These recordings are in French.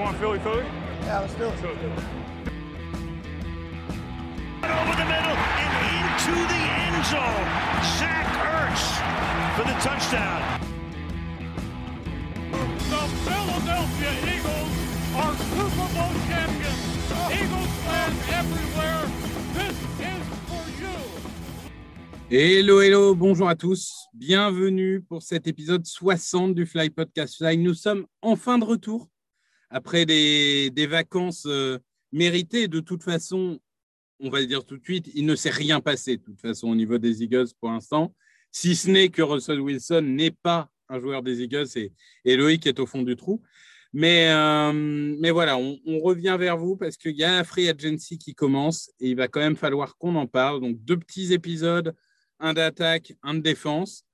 want Philly Philly? Yeah, let's do it. over the middle and into the end zone. Zach Ertz for the touchdown. The Philadelphia Eagles are Super Bowl champions. Eagles fans everywhere, this is for you. Hello, hello, bonjour à tous. Bienvenue pour cet épisode 60 du Fly Podcast Fly. Nous sommes en fin de retour après des, vacances euh, méritées. De toute façon, on va le dire tout de suite, il ne s'est rien passé de toute façon au niveau des Eagles pour l'instant, si ce n'est que Russell Wilson n'est pas un joueur des Eagles et, Loïc est au fond du trou. Mais, euh, mais voilà, on, on revient vers vous parce qu'il y a un free agency qui commence et il va quand même falloir qu'on en parle. Donc, deux petits épisodes, un d'attaque, un de défense.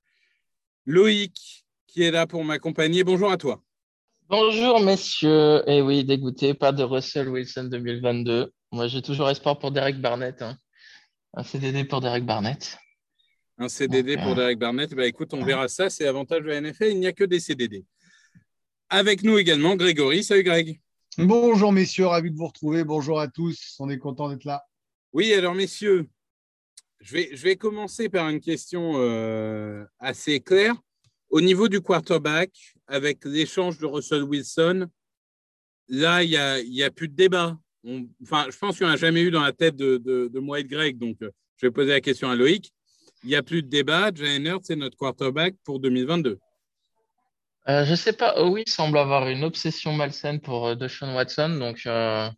Loïc, qui est là pour m'accompagner. Bonjour à toi. Bonjour messieurs, et oui, dégoûté, pas de Russell Wilson 2022. Moi j'ai toujours espoir pour Derek Barnett. hein. Un CDD pour Derek Barnett. Un CDD Donc, pour euh, Derek Barnett. Bah, écoute, on verra ça. C'est avantage de la NFL. Il n'y a que des CDD. Avec nous également, Grégory. Salut Greg. Bonjour messieurs, ravi de vous retrouver. Bonjour à tous, on est content d'être là. Oui, alors messieurs, je vais, je vais commencer par une question euh, assez claire. Au niveau du quarterback, avec l'échange de Russell Wilson, là, il n'y a, il plus de débat. On- enfin, je pense qu'il n'y en a jamais eu dans la tête de, de, de moi et de Greg, donc euh, je vais poser la question à Loïc. Il n'y a plus de débat. Jalen Hurts, c'est notre quarterback pour 2022. Euh, je sais pas, oui, semble avoir une obsession malsaine pour euh, Deshaun Watson. Donc, euh,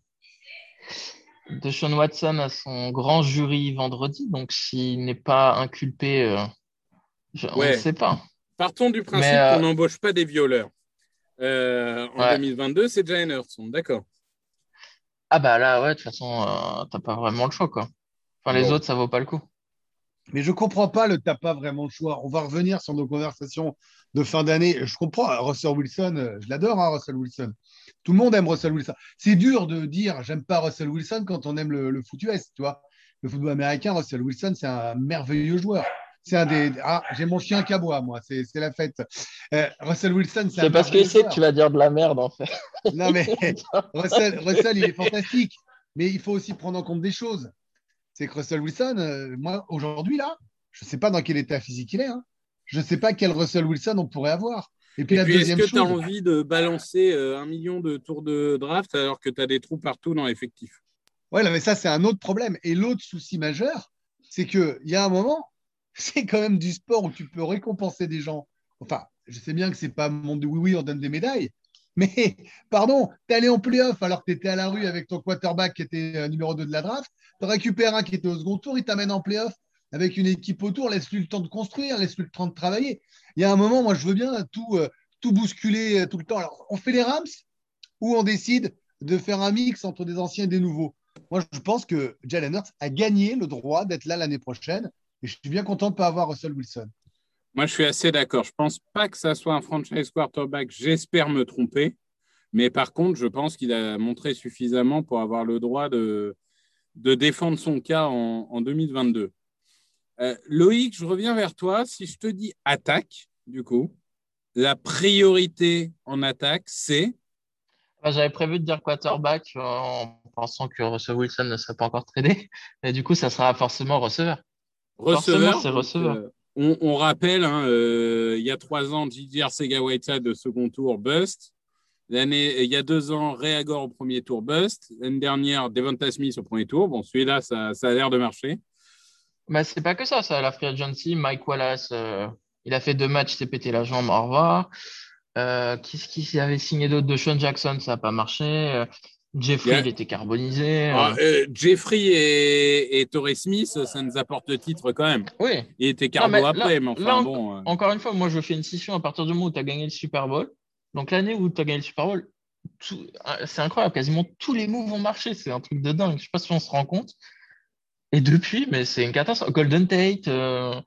Deshaun Watson a son grand jury vendredi. Donc, s'il n'est pas inculpé, euh, je- on ne sait pas. Partons du principe euh, qu'on n'embauche pas des violeurs. Euh, en Ouais. 2022, c'est on est d'accord. Ah bah là, ouais, de toute façon, euh, t'as pas vraiment le choix, quoi. Enfin, les Bon. autres, ça vaut pas le coup. Mais je comprends pas le t'as pas vraiment le choix. On va revenir sur nos conversations de fin d'année. Je comprends, Russell Wilson, je l'adore, hein, Russell Wilson. Tout le monde aime Russell Wilson. C'est dur de dire j'aime pas Russell Wilson quand on aime le, le foot US, tu vois. Le football américain, Russell Wilson, c'est un merveilleux joueur. C'est un des. Ah, j'ai mon chien qui aboie, moi, c'est c'est la fête. Euh, Russell Wilson, c'est un C'est parce qu'il sait que tu vas dire de la merde, en fait. Non, mais Russell, Russell, il est fantastique. Mais il faut aussi prendre en compte des choses. C'est que Russell Wilson, euh, moi, aujourd'hui, là, je ne sais pas dans quel état physique il est. hein. Je ne sais pas quel Russell Wilson on pourrait avoir. Et puis puis, est-ce que tu as chose. envie de balancer euh, un million de tours de draft alors que tu as des trous partout dans l'effectif? Ouais, non, mais ça, c'est un autre problème. Et l'autre souci majeur, c'est qu'il y a un moment, c'est quand même du sport où tu peux récompenser des gens. Enfin, je sais bien que c'est pas de oui, oui, on donne des médailles. Mais, pardon, tu es allé en playoff alors que tu étais à la rue avec ton quarterback qui était euh, numéro 2 de la draft. Tu récupères un qui était au second tour, il t'amène en playoff avec une équipe autour. Laisse-lui le temps de construire, laisse-lui le temps de travailler. Il y a un moment, moi, je veux bien tout, euh, bousculer euh, tout le temps. Alors, on fait les Rams ou on décide de faire un mix entre des anciens et des nouveaux? Moi, je pense que Jalen Hurts a gagné le droit d'être là l'année prochaine. Et je suis bien content de ne pas avoir Russell Wilson. Moi, je suis assez d'accord. Je pense pas que ça soit un franchise quarterback. J'espère me tromper. Mais par contre, je pense qu'il a montré suffisamment pour avoir le droit de, de défendre son cas en, en 2022. Euh, Loïc, je reviens vers toi. Si je te dis attaque, du coup, la priorité en attaque, c'est? Bah, J'avais prévu de dire quarterback euh, en pensant que Russell Wilson ne serait pas encore tradé. Et du coup, ça sera forcément receveur. Receveur. C'est receveur. euh, on, on rappelle, hein, euh, il y a trois ans, J.J. Sega Whiteside de second tour, bust. L'année, il y a deux ans, Reagor au premier tour, bust. L'année dernière, Devonta Smith au premier tour. Bon, celui-là, ça, ça a l'air de marcher. Bah, c'est pas que ça, ça, la free agency. Mike Wallace, euh, il a fait deux matchs, il s'est pété la jambe, au revoir. Euh, Qu'est-ce qui avait signé d'autre de Sean Jackson, ça n'a pas marché. Euh, Jeffrey, Yeah. il était carbonisé. euh. Ah, euh, Jeffrey et, et Torrey Smith, ça nous apporte le titre quand même. Oui, Il était carbo mais là- après, mais enfin là, bon. euh, encore une fois, moi, je fais une scission à partir du moment où tu as gagné le Super Bowl. Donc, l'année où tu as gagné le Super Bowl, tout- ah, c'est incroyable, quasiment tous les moves ont marché. C'est un truc de dingue. Je sais pas si on se rend compte. Et depuis, mais c'est une catastrophe. Golden Tate, euh,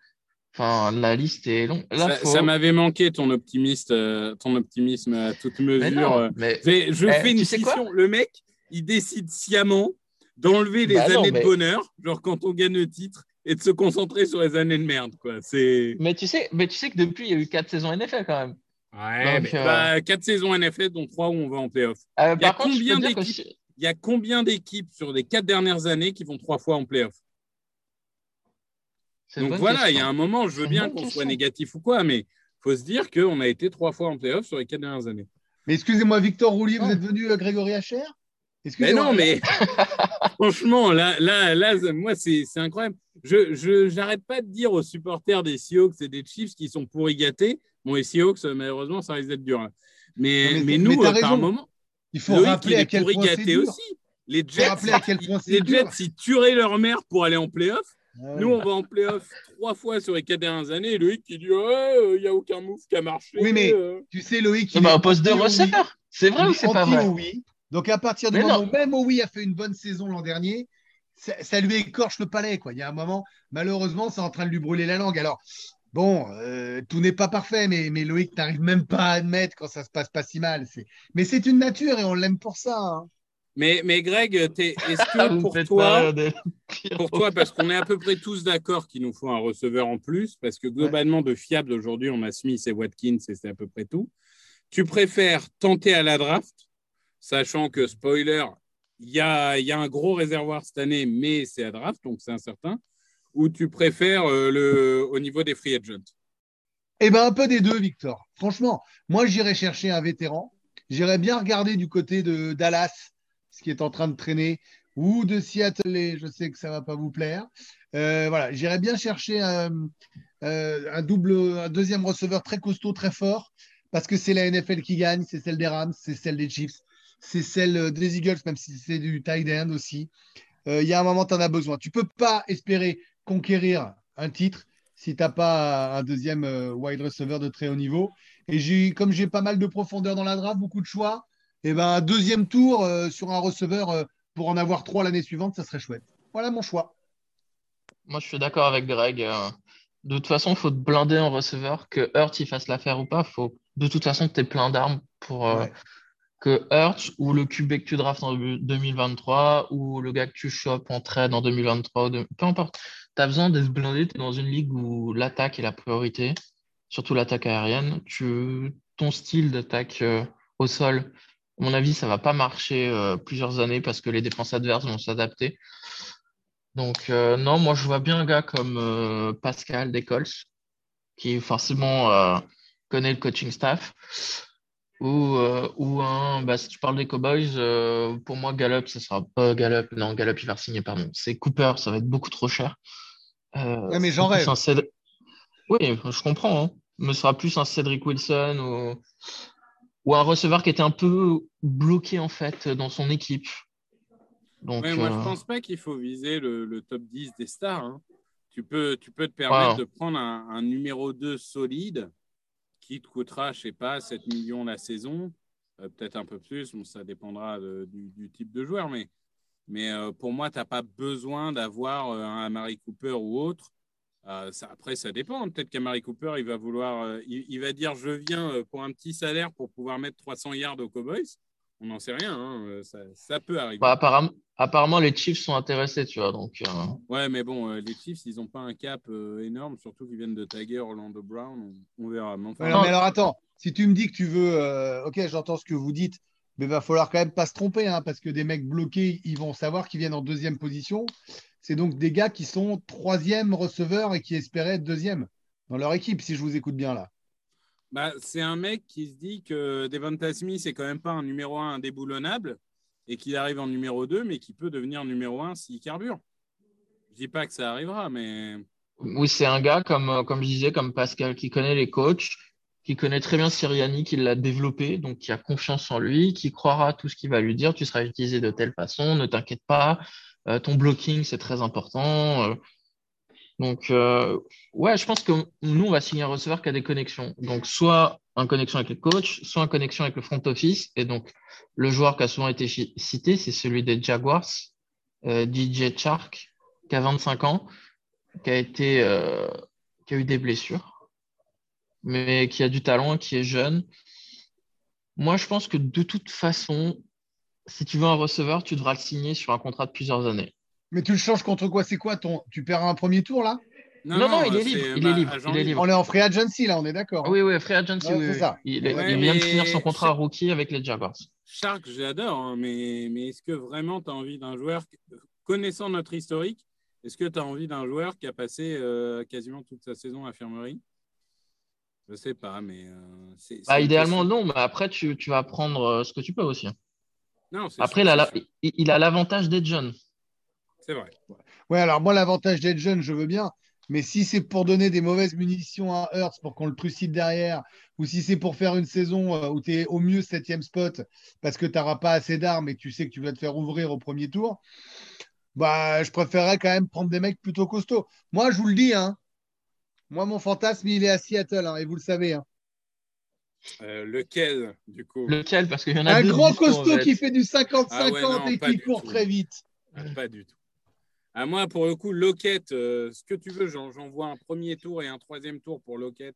enfin, la liste est longue. Là, ça faut- ça m'avait manqué ton, optimiste, euh, ton optimisme à toute Mais mesure. non, mais Je, je Eh, fais une scission. Le mec, il décide sciemment d'enlever les Bah non, années mais- de bonheur, genre quand on gagne le titre, et de se concentrer sur les années de merde. Quoi. C'est... Mais tu sais, mais tu sais que depuis, il y a eu quatre saisons NFL quand même. Ouais, Donc, mais euh, bah, quatre saisons NFL, dont trois où on va en playoff. Euh, Il si- Il y a combien d'équipes sur les quatre dernières années qui vont trois fois en playoff? Donc bonne voilà, il y a un moment, je veux bien qu'on soit négatif ou quoi, mais il faut se dire qu'on a été trois fois en playoff sur les quatre dernières années. Mais excusez-moi, Victor Roulier, vous êtes venu, euh, Grégory Hacher? Mais Excusez-moi. non, mais franchement, là, là, là, moi, c'est c'est incroyable. Je je- j'arrête pas de dire aux supporters des Seahawks et des Chiefs qui sont pourri gâtés. Bon, les Seahawks, euh, malheureusement, ça risque d'être dur. hein. Mais, Non, mais nous, mais euh, par moment, Il faut Loïc, rappeler il à est quel pourri point c'est gâté dur. aussi. Les Jets, à quel point c'est les dur. Jets, ils tueraient leur mère pour aller en playoff. Ah Nous, on va en playoff trois fois sur les quatre dernières années. Et Loïc, qui dit Ouais, il n'y a aucun move qui a marché. Oui, mais- euh. Tu sais, Loïc, il ben, est au poste de receveur. C'est vrai ou est c'est pas vrai oui. Donc, à partir du Mais moment où même oui a fait une bonne saison l'an dernier, ça, ça lui écorche le palais. Quoi. Il y a un moment, malheureusement, c'est en train de lui brûler la langue. Alors, bon, euh, tout n'est pas parfait, mais, mais Loïc, tu n'arrives même pas à admettre quand ça se passe pas si mal. Mais c'est une nature et on l'aime pour ça. hein. Mais, mais Greg, est-ce que pour toi, pour parce qu'on est à peu près tous d'accord qu'il nous faut un receveur en plus, parce que globalement, de fiable aujourd'hui, on a Smith et Watkins et c'est à peu près tout. Tu préfères tenter à la draft, sachant que, spoiler, il y a, il y a un gros réservoir cette année, mais c'est à draft, donc c'est incertain, ou tu préfères euh, le, au niveau des free agents? Eh ben, un peu des deux, Victor. Franchement, moi, j'irais chercher un vétéran. J'irais bien regarder du côté de Dallas, ce qui est en train de traîner, ou de Seattle. et Je sais que ça va pas vous plaire. Euh, voilà, j'irais bien chercher un, euh, un double, un deuxième receveur très costaud, très fort, parce que c'est la NFL qui gagne, c'est celle des Rams, c'est celle des Chiefs, c'est celle des Eagles, même si c'est du tight end aussi. Euh, Il y a un moment, tu en as besoin. Tu peux pas espérer conquérir un titre si tu n'as pas un deuxième euh, wide receiver de très haut niveau. Et comme j'ai pas mal de profondeur dans la draft, beaucoup de choix, et ben un deuxième tour euh, sur un receveur euh, pour en avoir trois l'année suivante, ça serait chouette. Voilà mon choix. Moi, je suis d'accord avec Greg. euh, De toute façon, il faut te blinder en receveur, que Hurt il fasse l'affaire ou pas. Faut de toute façon que tu aies plein d'armes pour Ouais. que Hurt ou le QB que tu draftes en 2023 ou le gars que tu chopes en trade en 2023, ou de- peu importe. Tu as besoin de se blinder. Tu es dans une ligue où l'attaque est la priorité, surtout l'attaque aérienne. Tu... Ton style d'attaque au sol, à mon avis, ça va pas marcher euh, plusieurs années parce que les défenses adverses vont s'adapter. Donc, euh, non, moi, je vois bien un gars comme euh, Pascal Descols, qui forcément connaît le coaching staff, ou, ou un, bah, si tu parles des Cowboys, pour moi, Gallup, ça sera pas Gallup, non, Gallup, il va signer, pardon. C'est Cooper, ça va être beaucoup trop cher. Ouais, mais j'en rêve. Cédric- Oui, je comprends, hein. Mais ce sera plus un Cédric Wilson ou, ou un receveur qui était un peu bloqué, en fait, dans son équipe. Donc, Ouais, moi, je euh, pense pas qu'il faut viser le, le top 10 des stars. hein. Tu, peux, tu peux te permettre de prendre un, un numéro 2 solide qui te coûtera, je sais pas, 7 millions la saison, euh, peut-être un peu plus, bon, ça dépendra de- du, du type de joueur, mais, mais euh, pour moi, tu n'as pas besoin d'avoir euh, un Amari Cooper ou autre. Euh, ça- après, ça dépend. Peut-être qu'Amari Cooper, il va vouloir, euh, il, il va dire je viens euh, pour un petit salaire pour pouvoir mettre 300 yards aux Cowboys. On n'en sait rien, hein, ça, ça peut arriver. bah, apparemment, apparemment, les Chiefs sont intéressés, tu vois. Donc, euh, Ouais, mais bon, euh, les Chiefs, ils n'ont pas un cap euh, énorme, surtout qu'ils viennent de taguer Orlando Brown. On, on verra. Mais enfin, Ouais, non, mais alors attends, si tu me dis que tu veux, euh, ok, j'entends ce que vous dites, mais il va falloir quand même pas se tromper, hein, parce que des mecs bloqués, ils vont savoir qu'ils viennent en deuxième position. C'est donc des gars qui sont troisième receveur et qui espéraient être deuxième dans leur équipe, si je vous écoute bien là. bah, c'est un mec qui se dit que Devonta Smith, c'est quand même pas un numéro 1 indéboulonnable et qu'il arrive en numéro 2, mais qui peut devenir numéro 1 s'il carbure. Je dis pas que ça arrivera, mais oui, c'est un gars, comme, comme je disais, comme Pascal, qui connaît les coachs, qui connaît très bien Siriani, qui l'a développé, donc qui a confiance en lui, qui croira tout ce qu'il va lui dire. Tu seras utilisé de telle façon, ne t'inquiète pas. Euh, ton blocking, c'est très important. Euh, donc, euh, ouais, je pense que nous, on va signer un receveur qui a des connexions. Donc, soit en connexion avec le coach, soit en connexion avec le front office. Et donc, le joueur qui a souvent été cité, c'est celui des Jaguars, euh, DJ Chark, qui a 25 ans, qui a été, euh, qui a eu des blessures, mais qui a du talent, qui est jeune. Moi, je pense que de toute façon, si tu veux un receveur, tu devras le signer sur un contrat de plusieurs années. Mais tu le changes contre quoi? C'est quoi ton. Tu perds un premier tour là? Non, non, il est libre, il bah, est libre, agent il est libre. On est en free agency, là, on est d'accord. Ah oui, oui, Free Agency, Ouais, oui, c'est oui. ça. Il, Ouais, il vient de finir son contrat rookie avec les Jaguars. Shark, j'adore, hein, mais, mais est-ce que vraiment tu as envie d'un joueur, connaissant notre historique, est-ce que tu as envie d'un joueur qui a passé euh, quasiment toute sa saison à infirmerie Je sais pas, mais. euh, Bah, idéalement, non, mais après, tu, tu vas prendre euh, ce que tu peux aussi. Non, c'est Après, sûr, il a c'est la- sûr. il, il a l'avantage d'être jeune. C'est vrai. Ouais, alors moi, l'avantage d'être jeune, je veux bien. Mais si c'est pour donner des mauvaises munitions à Hurts pour qu'on le trucide derrière, ou si c'est pour faire une saison euh, où tu es au mieux septième spot parce que tu n'auras pas assez d'armes et tu sais que tu vas te faire ouvrir au premier tour, bah, je préférerais quand même prendre des mecs plutôt costauds. Moi, je vous le dis, hein, moi, mon fantasme, il est à Seattle, hein, et vous le savez. hein. Euh, lequel, du coup? Lequel? Parce qu'il y en a Un deux grand costaud qui fait du 50-50 Ah ouais, non, et qui court tout. très vite. Ah, Pas du tout. À moi, pour le coup, Lockett, euh, ce que tu veux, j'en- j'envoie un premier tour et un troisième tour pour Lockett,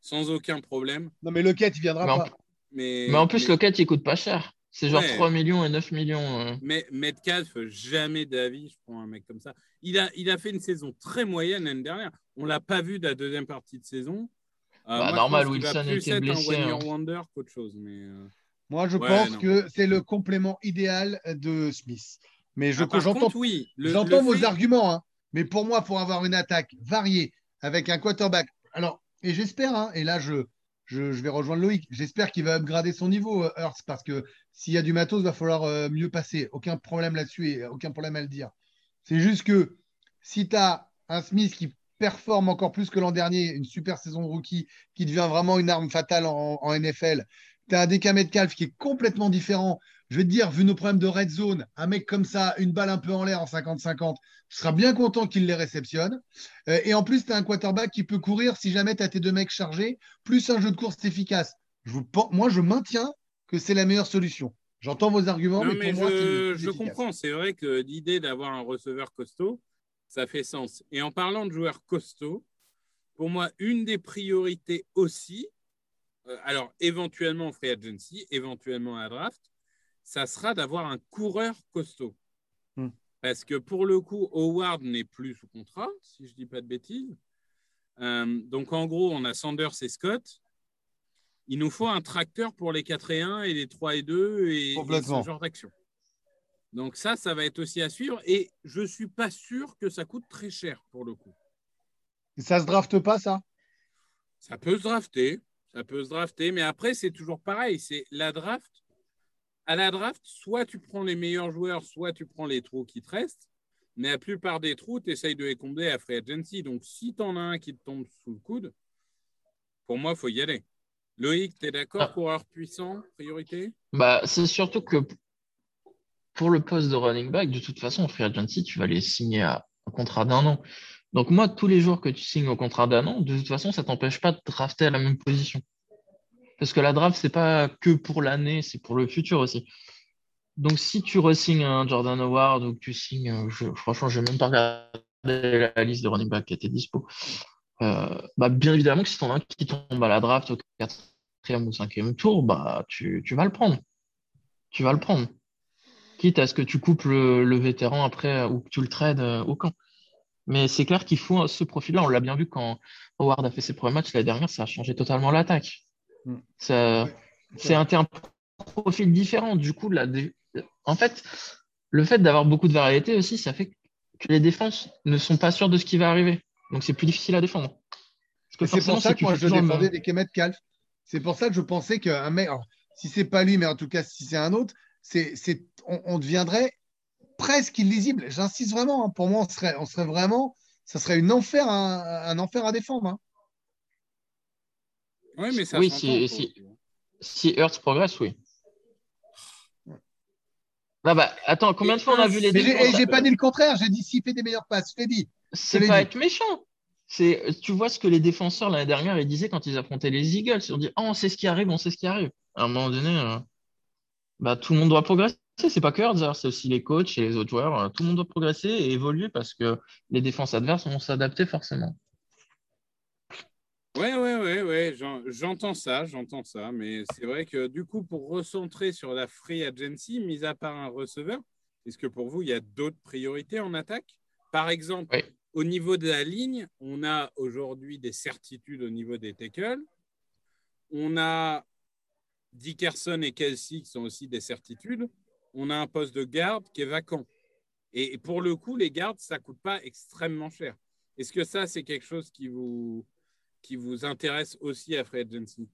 sans aucun problème. Non, mais Lockett, il viendra Mais en- pas. Mais, Mais en plus, mais- Lockett, il coûte pas cher. C'est genre Ouais. 3 millions et 9 millions. euh. Mais Metcalf, jamais d'avis, je prends un mec comme ça. Il a, il a fait une saison très moyenne l'année dernière. On l'a pas vu de la deuxième partie de saison. Euh, Bah, moi, je normal, Wilson plus était être blessé, un hein. year wonder qu'autre chose. Mais euh, Moi, je Ouais, pense non. que c'est le complément idéal de Smith. Mais je- ah, j'entends contre, oui. le- j'entends le vos fait- arguments, hein. mais pour moi, pour avoir une attaque variée avec un quarterback, alors, et j'espère, hein, et là, je, je, vais rejoindre Loïc, j'espère qu'il va upgrader son niveau, euh, Hurts, parce que s'il y a du matos, il va falloir euh, mieux passer. Aucun problème là-dessus et aucun problème à le dire. C'est juste que si tu as un Smith qui performe encore plus que l'an dernier, une super saison rookie, qui devient vraiment une arme fatale en, en NFL, tu as un DK Metcalf qui est complètement différent. Je vais te dire, vu nos problèmes de red zone, un mec comme ça, une balle un peu en l'air en 50-50, tu seras bien content qu'il les réceptionne. Euh, et en plus, tu as un quarterback qui peut courir si jamais tu as tes deux mecs chargés, plus un jeu de course efficace. Je vous, moi, je maintiens que c'est la meilleure solution. J'entends vos arguments, Non, mais, mais pour moi, je, plus je comprends. C'est vrai que l'idée d'avoir un receveur costaud, ça fait sens. Et en parlant de joueurs costauds, pour moi, une des priorités aussi, euh, alors éventuellement en free agency, éventuellement à draft, ça sera d'avoir un coureur costaud. Hmm. Parce que pour le coup, Howard n'est plus sous contrat, si je ne dis pas de bêtises. Euh, donc en gros, on a Sanders et Scott. Il nous faut un tracteur pour les 4 et 1 et les 3 et 2 et, ce genre d'action. Donc ça, ça va être aussi à suivre. Et je ne suis pas sûr que ça coûte très cher pour le coup. Et Ça se drafte pas, ça? Ça peut se drafter, ça peut se drafter, mais après, c'est toujours pareil. C'est la draft. À la draft, soit tu prends les meilleurs joueurs, soit tu prends les trous qui te restent. Mais la plupart des trous, tu essayes de les combler à free agency. Donc, si tu en as un qui te tombe sous le coude, pour moi, il faut y aller. Loïc, tu es d'accord Ah. Coureur puissant, priorité? Bah, c'est surtout que pour le poste de running back, de toute façon, en free agency, tu vas les signer à un contrat d'un an. Donc, moi, tous les jours que tu signes au contrat d'un an, de toute façon, ça t'empêche pas de drafter à la même position. Parce que la draft, c'est pas que pour l'année, c'est pour le futur aussi. Donc, si tu resignes un Jordan Howard ou que tu signes, euh, je, franchement, je vais même pas regarder la liste de running back qui était dispo. Euh, bah, bien évidemment que si t'en as un qui tombe à la draft au quatrième ou cinquième tour, bah, tu, vas le prendre. Tu vas le prendre. Quitte à ce que tu coupes le, vétéran après ou que tu le trades euh, au camp. Mais c'est clair qu'il faut ce profil-là. On l'a bien vu quand Howard a fait ses premiers matchs l'année dernière, ça a changé totalement l'attaque. Mm. Ça, c'est un, un profil différent. Du coup, dé- en fait, le fait d'avoir beaucoup de variété aussi, ça fait que les défenses ne sont pas sûres de ce qui va arriver. Donc, c'est plus difficile à défendre. C'est pour ça que moi je défendais des Kemet Calf. C'est pour ça que je pensais qu'un mec, alors, si c'est pas lui, mais en tout cas si c'est un autre, c'est, on, on deviendrait presque illisible. J'insiste vraiment. hein. Pour moi, on serait, on serait vraiment, ça serait une enfer, un, un enfer à défendre. hein. Oui, mais ça Oui, si- si-. Si Hurts progresse, oui. Là, bah, attends, combien de fois on a vu les j'ai, et j'ai pas dit le contraire. J'ai dit s'il fait des meilleures passes. Je l'ai dit. C'est pas dit. être méchant. C'est, tu vois ce que les défenseurs l'année dernière ils disaient quand ils affrontaient les Eagles. Ils ont dit, oh, on sait ce qui arrive, on sait ce qui arrive. À un moment donné, euh, bah, tout le monde doit progresser. C'est pas que Hurts, d'ailleurs, c'est aussi les coachs et les autres joueurs. Tout le monde doit progresser et évoluer parce que les défenses adverses vont s'adapter forcément. Ouais, ouais, ouais, ouais, j'en- j'entends ça, j'entends ça, mais c'est vrai que du coup, pour recentrer sur la free agency, mis à part un receveur, est-ce que pour vous, il y a d'autres priorités en attaque? Par exemple, Oui. au niveau de la ligne, on a aujourd'hui des certitudes au niveau des tackles. On a Dickerson et Kelsey qui sont aussi des certitudes. On a un poste de garde qui est vacant. Et pour le coup, les gardes, ça ne coûte pas extrêmement cher. Est-ce que ça, c'est quelque chose qui vous, qui vous intéresse aussi à Free Agency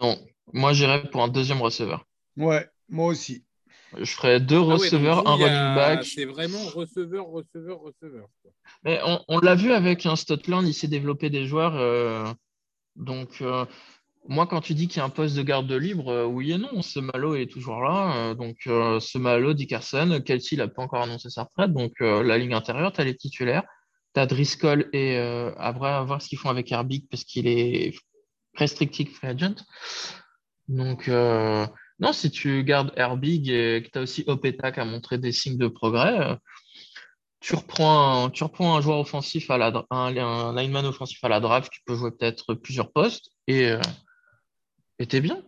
Non, moi j'irais pour un deuxième receveur. Ouais, moi aussi. Je ferais deux Ah ouais, receveurs, vous, un running back. C'est vraiment receveur, receveur, receveur. Mais on, on l'a vu avec un Stotland, il s'est développé des joueurs. euh, donc, euh, moi, quand tu dis qu'il y a un poste de garde de libre, euh, oui et non. Ce Malo est toujours là. euh, donc, euh, ce Malo, Dickerson, Kelsey n'a pas encore annoncé sa retraite. Donc, euh, la ligne intérieure, tu as les titulaires. Tu as Driscoll et euh, après, à voir ce qu'ils font avec Herbig parce qu'il est restricted free agent. Donc, euh, non, si tu gardes Herbig et que tu as aussi Opeta qui a montré des signes de progrès. euh, tu reprends un, tu reprends un joueur offensif à la un, un lineman offensif à la draft qui peut jouer peut-être plusieurs postes et euh, t'es bien.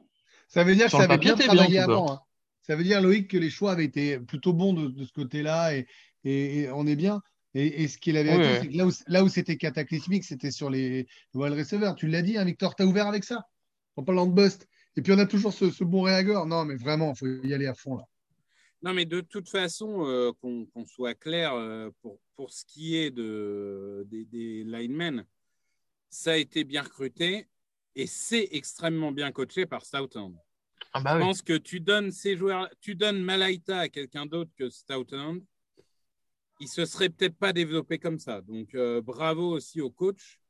Ça veut dire que ça le avait papier, bien avant. hein. Ça veut dire, Loïc, que les choix avaient été plutôt bons de, de ce côté-là et, et- et on est bien. Et, et ce qui est la vérité, Ouais. c'est que là où, là où c'était cataclysmique, c'était sur les wide receivers. Tu l'as dit, hein, Victor, t'as ouvert avec ça en parlant de bust. Et puis on a toujours ce, ce bon réagor. Non, mais vraiment, il faut y aller à fond là. Non, mais de toute façon, euh, qu'on soit clair, euh, pour, pour ce qui est de, des, des linemen, ça a été bien recruté et c'est extrêmement bien coaché par Stoughton. Ah bah Je pense que tu donnes ces joueurs, tu donnes Malaita à quelqu'un d'autre que Stoughton, il se serait peut-être pas développé comme ça. Donc euh, bravo aussi au coach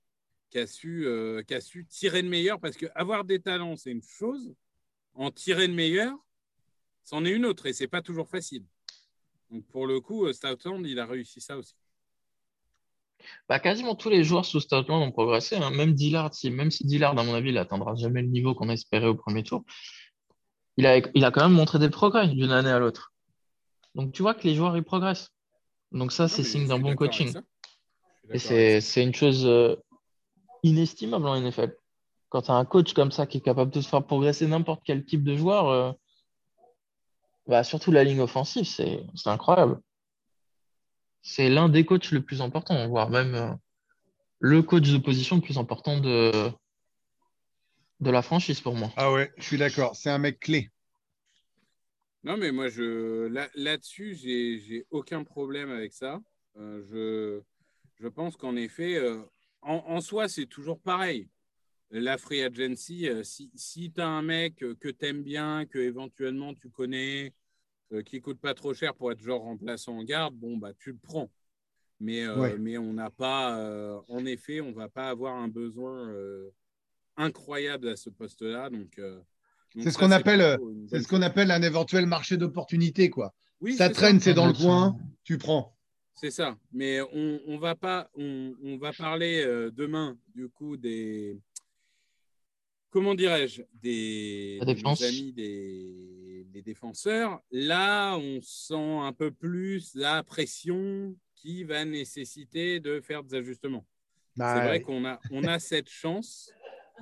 qui a su, euh, qui a su tirer le meilleur parce que avoir des talents c'est une chose, en tirer le meilleur, c'en est une autre et c'est pas toujours facile. Donc pour le coup, euh, Stoughton il a réussi ça aussi. Bah, quasiment tous les joueurs sous Stoutland ont progressé. hein. Même Dillard, si, même si Dillard, à mon avis, il atteindra jamais le niveau qu'on espérait au premier tour, il a, il a quand même montré des progrès d'une année à l'autre. Donc tu vois que les joueurs ils progressent. Donc ça, c'est signe d'un bon coaching. Et c'est une chose euh, inestimable en NFL. Quand tu as un coach comme ça qui est capable de se faire progresser n'importe quel type de joueur, euh, bah, surtout la ligne offensive, c'est c'est incroyable. C'est l'un des coachs le plus important, voire même euh, le coach de position le plus important de, de la franchise pour moi. Ah ouais, je suis d'accord. C'est un mec clé. Non, mais moi, je, là, là-dessus, j'ai, j'ai aucun problème avec ça. Euh, je, je pense qu'en effet, euh, en, en soi, c'est toujours pareil. La free agency, euh, si, si tu as un mec que tu aimes bien, que éventuellement tu connais, qui coûte pas trop cher pour être genre remplaçant en garde, bon, bah, tu le prends. Mais, Ouais. mais on n'a pas, en effet, on va pas avoir un besoin incroyable à ce poste-là. Donc C'est ce qu'on appelle, une C'est ce qu'on appelle un éventuel marché d'opportunité, quoi. oui, ça traîne, c'est dans le coin, tu prends. C'est ça. Mais on, on va pas, on, on va parler euh, demain du coup des, comment dirais-je, des, La de nos défense. amis des, des défenseurs. Là, on sent un peu plus la pression qui va nécessiter de faire des ajustements. Bah, C'est vrai qu'on a, on a cette chance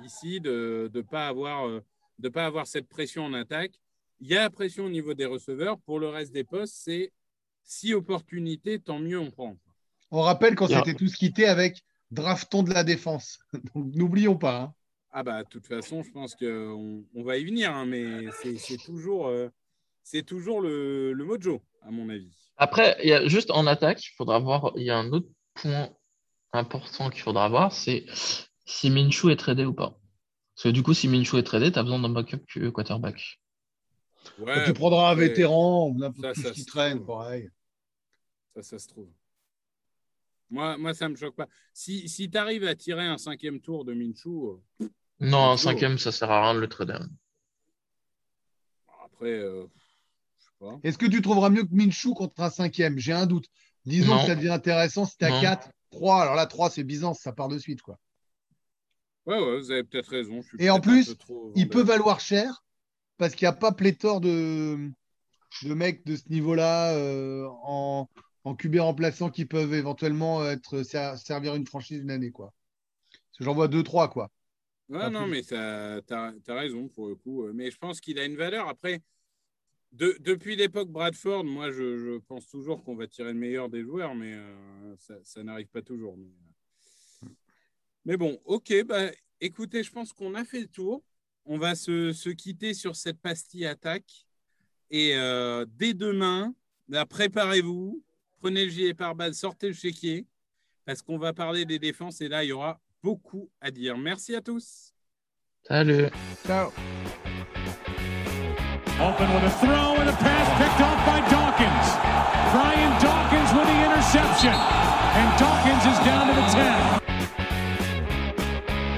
ici de ne pas, avoir, euh, de pas avoir cette pression en attaque. Il y a la pression au niveau des receveurs. Pour le reste des postes, c'est si opportunité, tant mieux on prend. On rappelle qu'on Il y a- s'était tous quittés avec draftons de la défense. Donc n'oublions pas. hein. Ah bah, de toute façon, je pense qu'on on va y venir, hein, mais c'est toujours, euh, c'est toujours le, le mojo, à mon avis. Après, il y a juste en attaque, il faudra voir, il y a un autre point important qu'il faudra voir, c'est si Minshew est tradé ou pas. Parce que du coup, si Minshew est tradé, tu as besoin d'un backup quarterback. Ouais, tu prendras un vétéran ou n'importe qui se traîne, trouve. pareil. Ça, ça se trouve. Moi, moi ça ne me choque pas. Si, si tu arrives à tirer un cinquième tour de Minshew, euh, Non, un Minshew. cinquième, ça sert à rien de le trader. après, euh, je sais pas. Est-ce que tu trouveras mieux que Minshew contre un cinquième? J'ai un doute. Disons Non. que ça devient intéressant si tu as Non. 4, 3. Alors là, 3, c'est Byzance, ça part de suite. quoi. Ouais, ouais, vous avez peut-être raison. je suis Et en plus, trop Il peut valoir cher parce qu'il n'y a pas pléthore de, de mecs de ce niveau-là euh, en, en QB remplaçant qui peuvent éventuellement être, ser- servir une franchise une année. Quoi. J'en vois 2-3. quoi. Ouais, Pas non, plus. mais tu as, raison pour le coup. Mais je pense qu'il a une valeur. Après, de- depuis l'époque Bradford, moi, je, je pense toujours qu'on va tirer le meilleur des joueurs, mais euh, ça, ça n'arrive pas toujours. Mais, euh. Mais bon, ok. Bah, écoutez, je pense qu'on a fait le tour. On va se, se quitter sur cette pastille attaque. Et euh, dès demain, là, préparez-vous, prenez le gilet pare-balles, sortez le chéquier, parce qu'on va parler des défenses et là, il y aura beaucoup à dire. Merci à tous. Salut. Ciao. Open with a throw and a pass picked off by Dawkins. Brian Dawkins with the interception. And Dawkins is down to the 10.